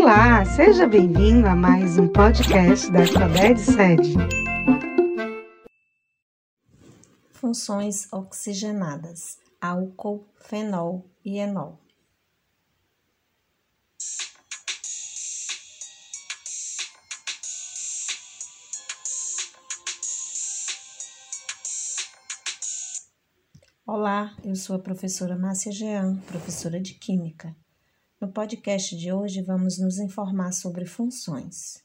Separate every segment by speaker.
Speaker 1: Olá, seja bem-vindo a mais um podcast da Sabed Sede.
Speaker 2: Funções oxigenadas: álcool, fenol e enol. Olá, eu sou a professora Márcia Jean, professora de Química. No podcast de hoje vamos nos informar sobre funções.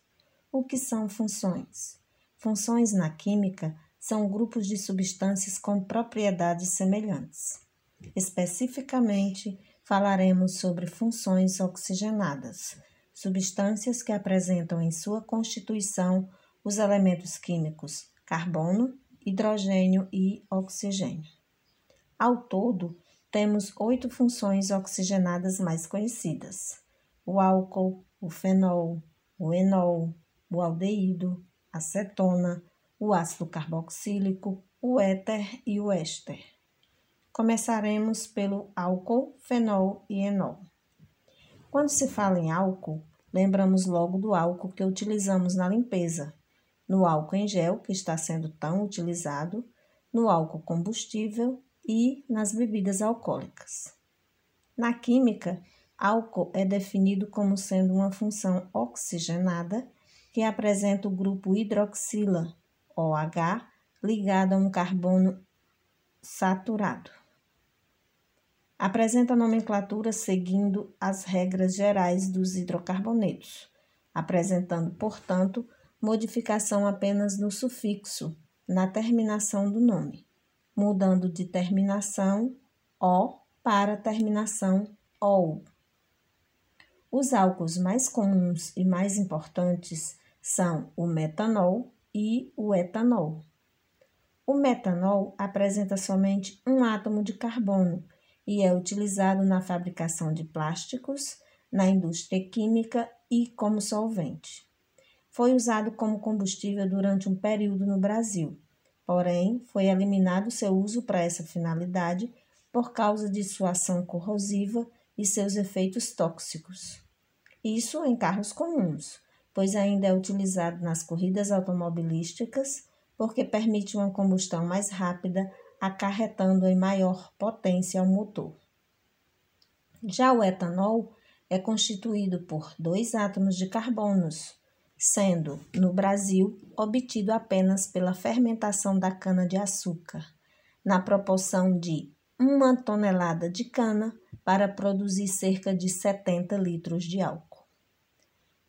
Speaker 2: O que são funções? Funções na química são grupos de substâncias com propriedades semelhantes. Especificamente, falaremos sobre funções oxigenadas, substâncias que apresentam em sua constituição os elementos químicos carbono, hidrogênio e oxigênio. Ao todo, temos oito funções oxigenadas mais conhecidas: o álcool, o fenol, o enol, o aldeído, a cetona, o ácido carboxílico, o éter e o éster. Começaremos pelo álcool, fenol e enol. Quando se fala em álcool, lembramos logo do álcool que utilizamos na limpeza, no álcool em gel, que está sendo tão utilizado, no álcool combustível e nas bebidas alcoólicas. Na química, álcool é definido como sendo uma função oxigenada que apresenta o grupo hidroxila, OH, ligado a um carbono saturado. Apresenta a nomenclatura seguindo as regras gerais dos hidrocarbonetos, apresentando, portanto, modificação apenas no sufixo, na terminação do nome mudando de terminação O para terminação OU. Os álcools mais comuns e mais importantes são o metanol e o etanol. O metanol apresenta somente um átomo de carbono e é utilizado na fabricação de plásticos, na indústria química e como solvente. Foi usado como combustível durante um período no Brasil, Porém, foi eliminado seu uso para essa finalidade por causa de sua ação corrosiva e seus efeitos tóxicos. Isso em carros comuns, pois ainda é utilizado nas corridas automobilísticas porque permite uma combustão mais rápida, acarretando em maior potência ao motor. Já o etanol é constituído por dois átomos de carbonos, sendo, no Brasil, obtido apenas pela fermentação da cana-de-açúcar, na proporção de uma tonelada de cana para produzir cerca de 70 litros de álcool.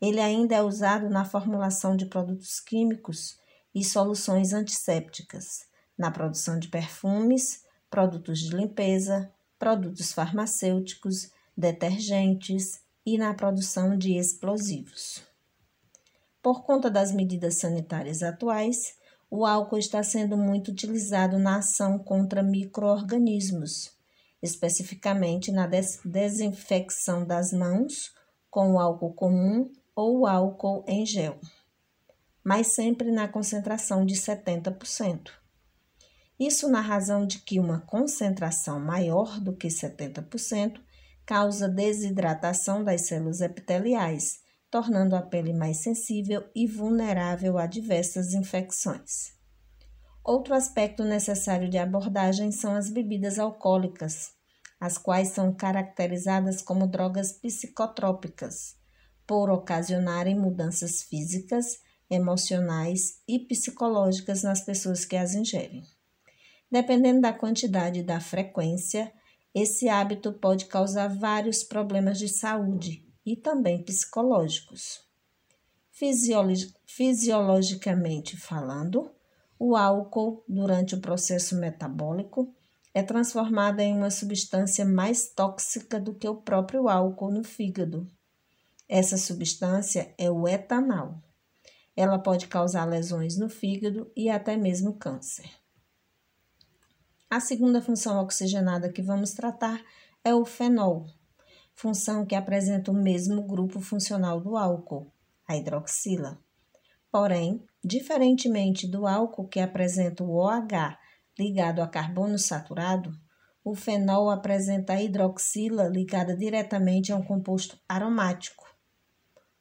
Speaker 2: Ele ainda é usado na formulação de produtos químicos e soluções antissépticas, na produção de perfumes, produtos de limpeza, produtos farmacêuticos, detergentes e na produção de explosivos. Por conta das medidas sanitárias atuais, o álcool está sendo muito utilizado na ação contra microorganismos, especificamente na des desinfecção das mãos com o álcool comum ou álcool em gel, mas sempre na concentração de 70%. Isso na razão de que uma concentração maior do que 70% causa desidratação das células epiteliais tornando a pele mais sensível e vulnerável a diversas infecções. Outro aspecto necessário de abordagem são as bebidas alcoólicas, as quais são caracterizadas como drogas psicotrópicas, por ocasionarem mudanças físicas, emocionais e psicológicas nas pessoas que as ingerem. Dependendo da quantidade e da frequência, esse hábito pode causar vários problemas de saúde, e também psicológicos. Fisiologi fisiologicamente falando, o álcool, durante o processo metabólico, é transformado em uma substância mais tóxica do que o próprio álcool no fígado. Essa substância é o etanol. Ela pode causar lesões no fígado e até mesmo câncer. A segunda função oxigenada que vamos tratar é o fenol função que apresenta o mesmo grupo funcional do álcool, a hidroxila. Porém, diferentemente do álcool que apresenta o OH ligado a carbono saturado, o fenol apresenta a hidroxila ligada diretamente a um composto aromático.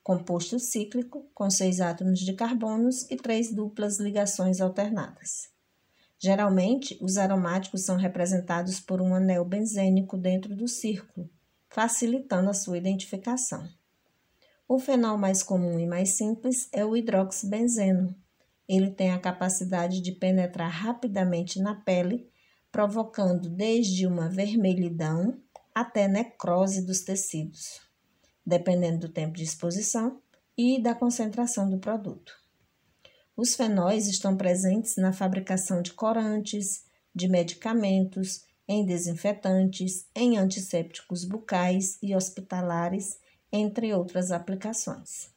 Speaker 2: composto cíclico com seis átomos de carbonos e três duplas ligações alternadas. Geralmente, os aromáticos são representados por um anel benzênico dentro do círculo, facilitando a sua identificação. O fenol mais comum e mais simples é o hidroxibenzeno. Ele tem a capacidade de penetrar rapidamente na pele, provocando desde uma vermelhidão até necrose dos tecidos, dependendo do tempo de exposição e da concentração do produto. Os fenóis estão presentes na fabricação de corantes, de medicamentos, em desinfetantes, em antissépticos bucais e hospitalares, entre outras aplicações.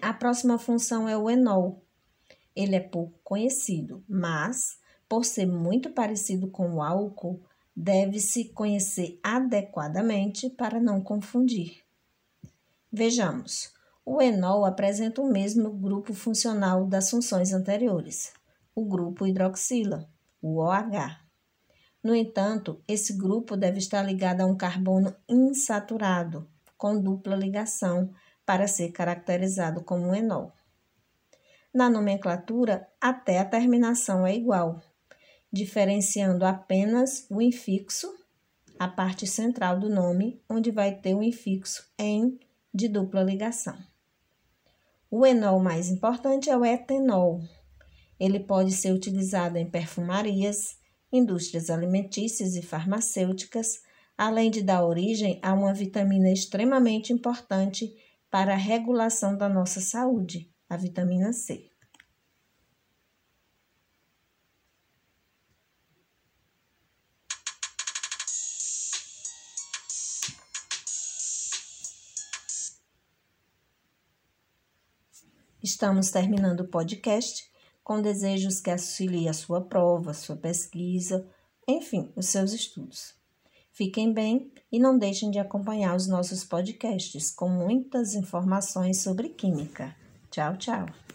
Speaker 2: A próxima função é o enol. Ele é pouco conhecido, mas, por ser muito parecido com o álcool, deve-se conhecer adequadamente para não confundir. Vejamos, o enol apresenta o mesmo grupo funcional das funções anteriores, o grupo hidroxila, o OH. No entanto, esse grupo deve estar ligado a um carbono insaturado, com dupla ligação, para ser caracterizado como enol. Na nomenclatura, até a terminação é igual, diferenciando apenas o infixo, a parte central do nome, onde vai ter o infixo em de dupla ligação. O enol mais importante é o etanol. Ele pode ser utilizado em perfumarias, indústrias alimentícias e farmacêuticas, além de dar origem a uma vitamina extremamente importante para a regulação da nossa saúde, a vitamina C. Estamos terminando o podcast com desejos que auxiliem a sua prova, sua pesquisa, enfim, os seus estudos. Fiquem bem e não deixem de acompanhar os nossos podcasts com muitas informações sobre química. Tchau, tchau!